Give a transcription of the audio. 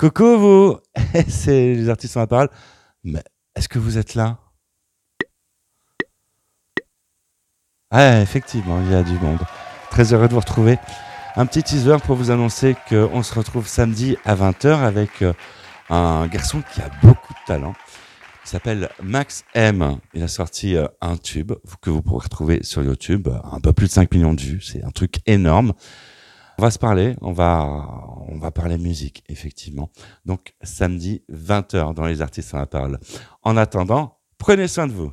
Coucou vous, c'est les artistes en parole. Mais est-ce que vous êtes là? Ah, effectivement, il y a du monde. Très heureux de vous retrouver. Un petit teaser pour vous annoncer qu'on se retrouve samedi à 20h avec euh, un garçon qui a beaucoup de talent. Il s'appelle Max M. Il a sorti euh, un tube que vous pourrez retrouver sur YouTube. Un peu plus de 5 millions de vues. C'est un truc énorme. On va se parler, on va, on va parler musique, effectivement. Donc, samedi, 20h dans Les Artistes en la parole. En attendant, prenez soin de vous.